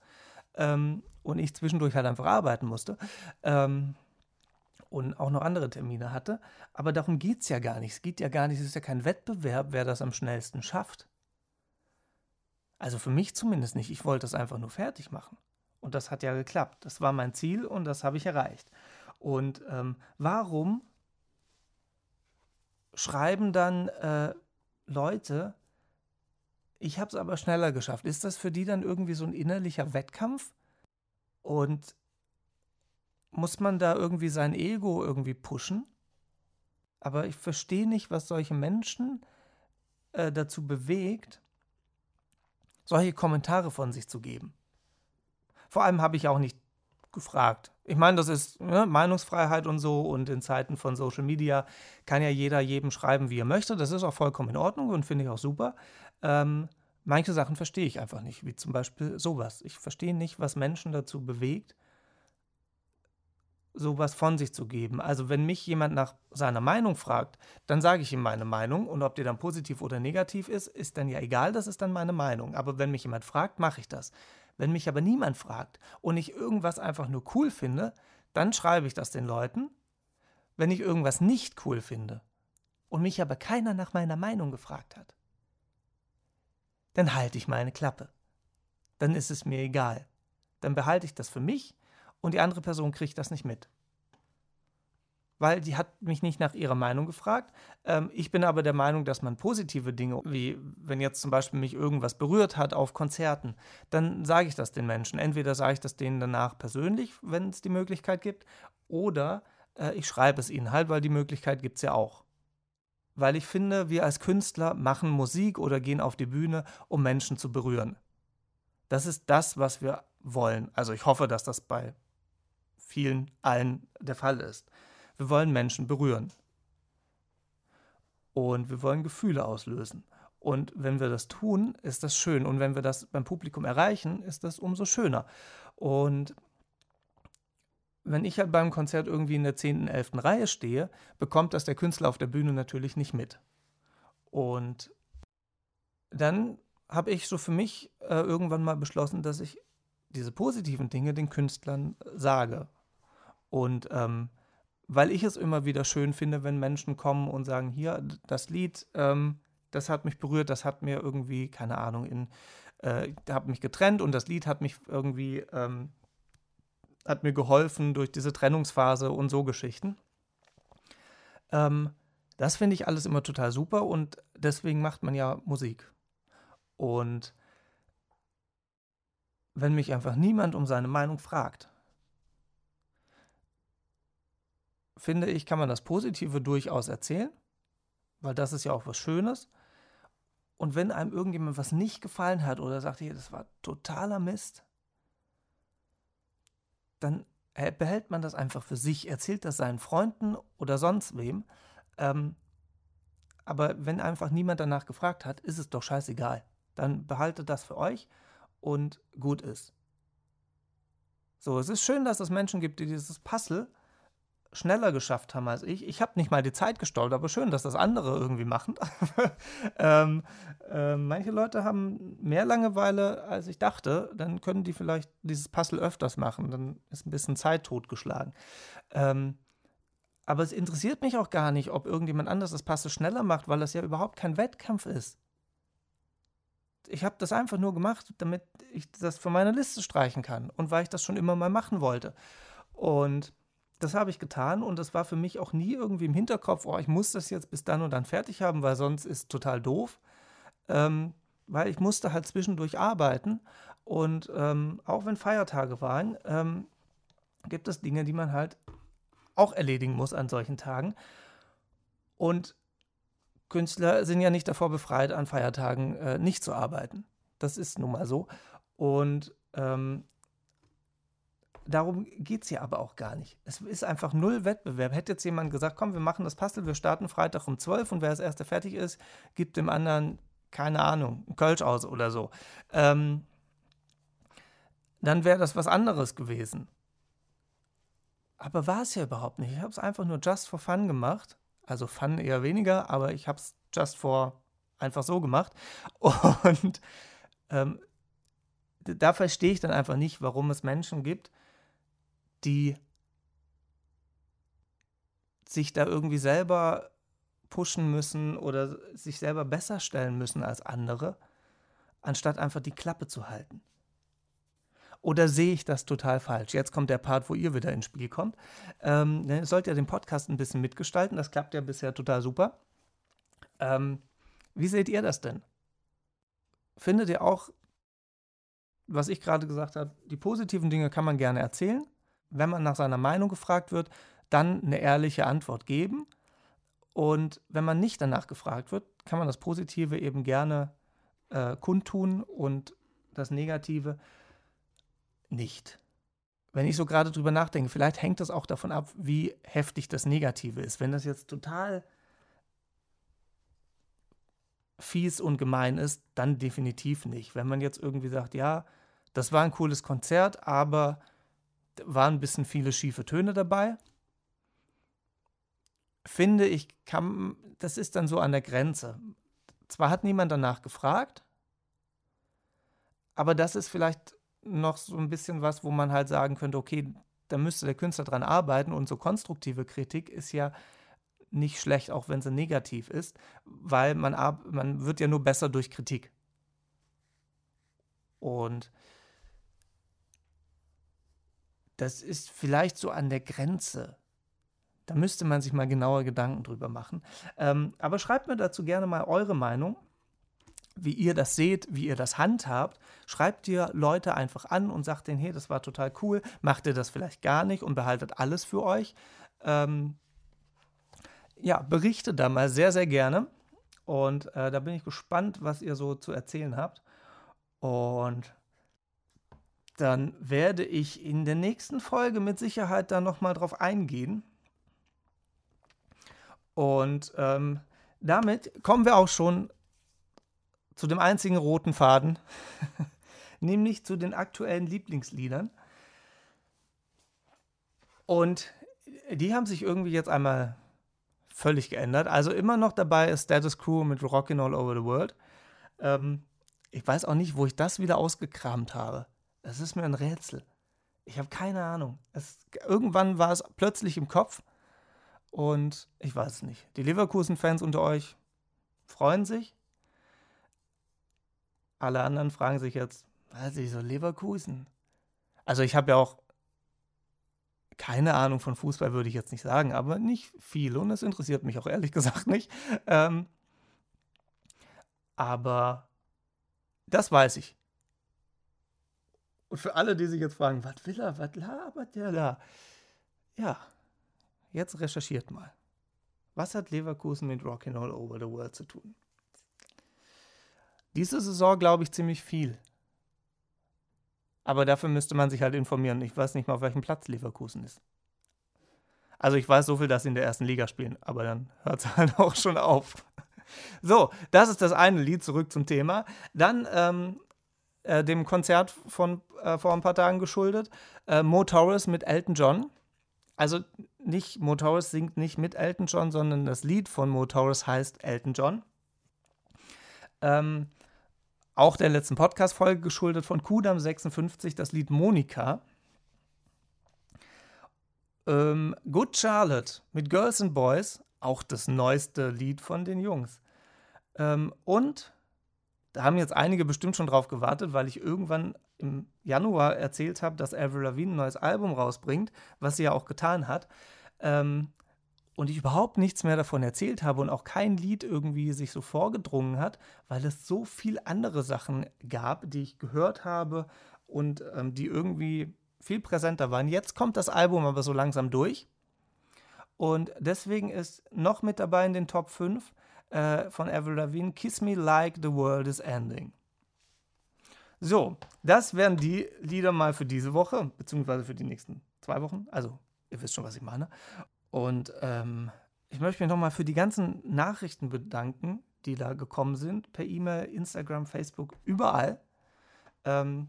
ähm, und ich zwischendurch halt einfach arbeiten musste. Ähm, und auch noch andere Termine hatte. Aber darum geht es ja gar nicht. Es geht ja gar nicht, es ist ja kein Wettbewerb, wer das am schnellsten schafft. Also für mich zumindest nicht. Ich wollte es einfach nur fertig machen. Und das hat ja geklappt. Das war mein Ziel und das habe ich erreicht. Und ähm, warum schreiben dann äh, Leute, ich habe es aber schneller geschafft? Ist das für die dann irgendwie so ein innerlicher Wettkampf? Und muss man da irgendwie sein Ego irgendwie pushen? Aber ich verstehe nicht, was solche Menschen äh, dazu bewegt, solche Kommentare von sich zu geben. Vor allem habe ich auch nicht gefragt. Ich meine, das ist ne, Meinungsfreiheit und so und in Zeiten von Social Media kann ja jeder jedem schreiben, wie er möchte. Das ist auch vollkommen in Ordnung und finde ich auch super. Ähm, manche Sachen verstehe ich einfach nicht, wie zum Beispiel sowas. Ich verstehe nicht, was Menschen dazu bewegt, sowas von sich zu geben. Also wenn mich jemand nach seiner Meinung fragt, dann sage ich ihm meine Meinung und ob die dann positiv oder negativ ist, ist dann ja egal, das ist dann meine Meinung. Aber wenn mich jemand fragt, mache ich das. Wenn mich aber niemand fragt und ich irgendwas einfach nur cool finde, dann schreibe ich das den Leuten. Wenn ich irgendwas nicht cool finde und mich aber keiner nach meiner Meinung gefragt hat, dann halte ich meine Klappe. Dann ist es mir egal. Dann behalte ich das für mich und die andere Person kriegt das nicht mit. Weil die hat mich nicht nach ihrer Meinung gefragt. Ähm, ich bin aber der Meinung, dass man positive Dinge, wie wenn jetzt zum Beispiel mich irgendwas berührt hat auf Konzerten, dann sage ich das den Menschen. Entweder sage ich das denen danach persönlich, wenn es die Möglichkeit gibt, oder äh, ich schreibe es ihnen halt, weil die Möglichkeit gibt es ja auch. Weil ich finde, wir als Künstler machen Musik oder gehen auf die Bühne, um Menschen zu berühren. Das ist das, was wir wollen. Also ich hoffe, dass das bei vielen, allen der Fall ist. Wir wollen Menschen berühren. Und wir wollen Gefühle auslösen. Und wenn wir das tun, ist das schön. Und wenn wir das beim Publikum erreichen, ist das umso schöner. Und wenn ich halt beim Konzert irgendwie in der 10., 11. Reihe stehe, bekommt das der Künstler auf der Bühne natürlich nicht mit. Und dann habe ich so für mich äh, irgendwann mal beschlossen, dass ich diese positiven Dinge den Künstlern sage. Und ähm, weil ich es immer wieder schön finde, wenn Menschen kommen und sagen, hier, das Lied, ähm, das hat mich berührt, das hat mir irgendwie, keine Ahnung, in, äh, hat mich getrennt und das Lied hat mich irgendwie, ähm, hat mir geholfen durch diese Trennungsphase und so Geschichten. Ähm, das finde ich alles immer total super und deswegen macht man ja Musik. Und wenn mich einfach niemand um seine Meinung fragt, finde ich, kann man das Positive durchaus erzählen, weil das ist ja auch was Schönes. Und wenn einem irgendjemand was nicht gefallen hat oder sagt, hier, das war totaler Mist, dann behält man das einfach für sich, erzählt das seinen Freunden oder sonst wem. Ähm, aber wenn einfach niemand danach gefragt hat, ist es doch scheißegal. Dann behaltet das für euch und gut ist. So, es ist schön, dass es Menschen gibt, die dieses Puzzle schneller geschafft haben als ich. Ich habe nicht mal die Zeit gestollt, aber schön, dass das andere irgendwie machen. ähm, äh, manche Leute haben mehr Langeweile, als ich dachte. Dann können die vielleicht dieses Puzzle öfters machen. Dann ist ein bisschen Zeit totgeschlagen. Ähm, aber es interessiert mich auch gar nicht, ob irgendjemand anders das Puzzle schneller macht, weil das ja überhaupt kein Wettkampf ist. Ich habe das einfach nur gemacht, damit ich das von meiner Liste streichen kann und weil ich das schon immer mal machen wollte. Und das habe ich getan und das war für mich auch nie irgendwie im Hinterkopf, oh, ich muss das jetzt bis dann und dann fertig haben, weil sonst ist total doof. Ähm, weil ich musste halt zwischendurch arbeiten und ähm, auch wenn Feiertage waren, ähm, gibt es Dinge, die man halt auch erledigen muss an solchen Tagen. Und Künstler sind ja nicht davor befreit, an Feiertagen äh, nicht zu arbeiten. Das ist nun mal so. Und ähm, darum geht es hier aber auch gar nicht. Es ist einfach null Wettbewerb. Hätte jetzt jemand gesagt, komm, wir machen das Puzzle, wir starten Freitag um 12 und wer als erster fertig ist, gibt dem anderen, keine Ahnung, ein Kölsch aus oder so. Ähm, dann wäre das was anderes gewesen. Aber war es ja überhaupt nicht. Ich habe es einfach nur just for fun gemacht. Also Fun eher weniger, aber ich habe es just for einfach so gemacht. Und ähm, da verstehe ich dann einfach nicht, warum es Menschen gibt, die sich da irgendwie selber pushen müssen oder sich selber besser stellen müssen als andere, anstatt einfach die Klappe zu halten. Oder sehe ich das total falsch? Jetzt kommt der Part, wo ihr wieder ins Spiel kommt. Ähm, ihr sollt ja den Podcast ein bisschen mitgestalten. Das klappt ja bisher total super. Ähm, wie seht ihr das denn? Findet ihr auch, was ich gerade gesagt habe, die positiven Dinge kann man gerne erzählen. Wenn man nach seiner Meinung gefragt wird, dann eine ehrliche Antwort geben. Und wenn man nicht danach gefragt wird, kann man das Positive eben gerne äh, kundtun und das Negative nicht. Wenn ich so gerade drüber nachdenke, vielleicht hängt das auch davon ab, wie heftig das Negative ist. Wenn das jetzt total fies und gemein ist, dann definitiv nicht. Wenn man jetzt irgendwie sagt, ja, das war ein cooles Konzert, aber waren ein bisschen viele schiefe Töne dabei, finde ich, kann, das ist dann so an der Grenze. Zwar hat niemand danach gefragt, aber das ist vielleicht noch so ein bisschen was, wo man halt sagen könnte, okay, da müsste der Künstler dran arbeiten und so konstruktive Kritik ist ja nicht schlecht, auch wenn sie negativ ist, weil man, man wird ja nur besser durch Kritik. Und das ist vielleicht so an der Grenze. Da müsste man sich mal genauer Gedanken drüber machen. Ähm, aber schreibt mir dazu gerne mal eure Meinung wie ihr das seht, wie ihr das handhabt. Schreibt ihr Leute einfach an und sagt denen, hey, das war total cool. Macht ihr das vielleicht gar nicht und behaltet alles für euch. Ähm, ja, berichte da mal sehr, sehr gerne. Und äh, da bin ich gespannt, was ihr so zu erzählen habt. Und dann werde ich in der nächsten Folge mit Sicherheit dann nochmal drauf eingehen. Und ähm, damit kommen wir auch schon zu dem einzigen roten Faden, nämlich zu den aktuellen Lieblingsliedern. Und die haben sich irgendwie jetzt einmal völlig geändert. Also immer noch dabei ist Status Quo mit Rockin' All Over the World. Ähm, ich weiß auch nicht, wo ich das wieder ausgekramt habe. Das ist mir ein Rätsel. Ich habe keine Ahnung. Es, irgendwann war es plötzlich im Kopf und ich weiß es nicht. Die Leverkusen-Fans unter euch freuen sich. Alle anderen fragen sich jetzt, was ist so Leverkusen? Also ich habe ja auch keine Ahnung von Fußball, würde ich jetzt nicht sagen, aber nicht viel und es interessiert mich auch ehrlich gesagt nicht. Ähm, aber das weiß ich. Und für alle, die sich jetzt fragen, was will er, was labert der da? Ja, jetzt recherchiert mal. Was hat Leverkusen mit Rock'n'Roll Over the World zu tun? Diese Saison glaube ich ziemlich viel. Aber dafür müsste man sich halt informieren. Ich weiß nicht mal, auf welchem Platz Leverkusen ist. Also ich weiß so viel, dass sie in der ersten Liga spielen, aber dann hört es halt auch schon auf. So, das ist das eine Lied, zurück zum Thema. Dann ähm, äh, dem Konzert von äh, vor ein paar Tagen geschuldet, äh, Mo Torres mit Elton John. Also nicht, Mo Torres singt nicht mit Elton John, sondern das Lied von Mo Torres heißt Elton John. Ähm, auch der letzten Podcast-Folge geschuldet von Kudam 56, das Lied Monika. Ähm, Good Charlotte mit Girls and Boys, auch das neueste Lied von den Jungs. Ähm, und da haben jetzt einige bestimmt schon drauf gewartet, weil ich irgendwann im Januar erzählt habe, dass Avril Lavigne ein neues Album rausbringt, was sie ja auch getan hat. Ähm, und ich überhaupt nichts mehr davon erzählt habe und auch kein Lied irgendwie sich so vorgedrungen hat, weil es so viele andere Sachen gab, die ich gehört habe und ähm, die irgendwie viel präsenter waren. Jetzt kommt das Album aber so langsam durch. Und deswegen ist noch mit dabei in den Top 5 äh, von Avril Lavigne Kiss Me Like the World is Ending. So, das wären die Lieder mal für diese Woche, beziehungsweise für die nächsten zwei Wochen. Also, ihr wisst schon, was ich meine. Und ähm, ich möchte mich nochmal für die ganzen Nachrichten bedanken, die da gekommen sind, per E-Mail, Instagram, Facebook, überall. Ähm,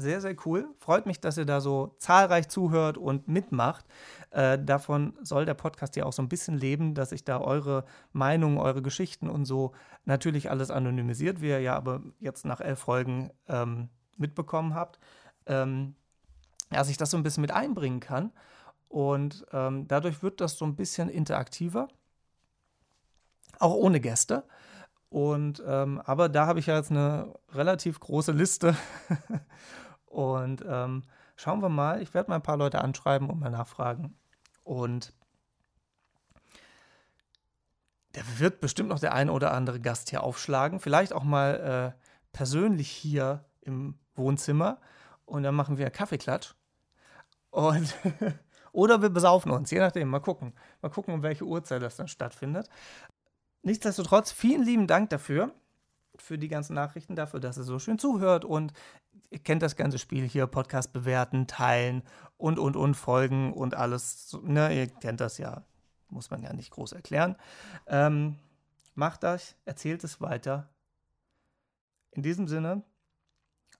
sehr, sehr cool. Freut mich, dass ihr da so zahlreich zuhört und mitmacht. Äh, davon soll der Podcast ja auch so ein bisschen leben, dass ich da eure Meinungen, eure Geschichten und so natürlich alles anonymisiert, wie ihr ja aber jetzt nach elf Folgen ähm, mitbekommen habt, ähm, dass ich das so ein bisschen mit einbringen kann. Und ähm, dadurch wird das so ein bisschen interaktiver, auch ohne Gäste. Und ähm, aber da habe ich ja jetzt eine relativ große Liste. und ähm, schauen wir mal. Ich werde mal ein paar Leute anschreiben und mal nachfragen. Und da wird bestimmt noch der eine oder andere Gast hier aufschlagen. Vielleicht auch mal äh, persönlich hier im Wohnzimmer. Und dann machen wir Kaffeeklatsch. Und oder wir besaufen uns, je nachdem. Mal gucken. Mal gucken, um welche Uhrzeit das dann stattfindet. Nichtsdestotrotz, vielen lieben Dank dafür, für die ganzen Nachrichten, dafür, dass ihr so schön zuhört und ihr kennt das ganze Spiel hier, Podcast bewerten, teilen und, und, und, folgen und alles. Ne, ihr kennt das ja, muss man ja nicht groß erklären. Ähm, macht das, erzählt es weiter. In diesem Sinne,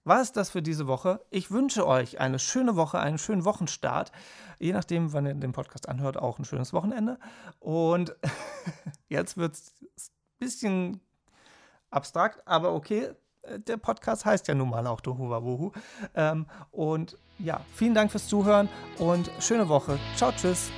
war es das für diese Woche. Ich wünsche euch eine schöne Woche, einen schönen Wochenstart. Je nachdem, wann ihr den Podcast anhört, auch ein schönes Wochenende. Und jetzt wird es ein bisschen abstrakt, aber okay. Der Podcast heißt ja nun mal auch Tohuwabohu. Ähm, und ja, vielen Dank fürs Zuhören und schöne Woche. Ciao, tschüss.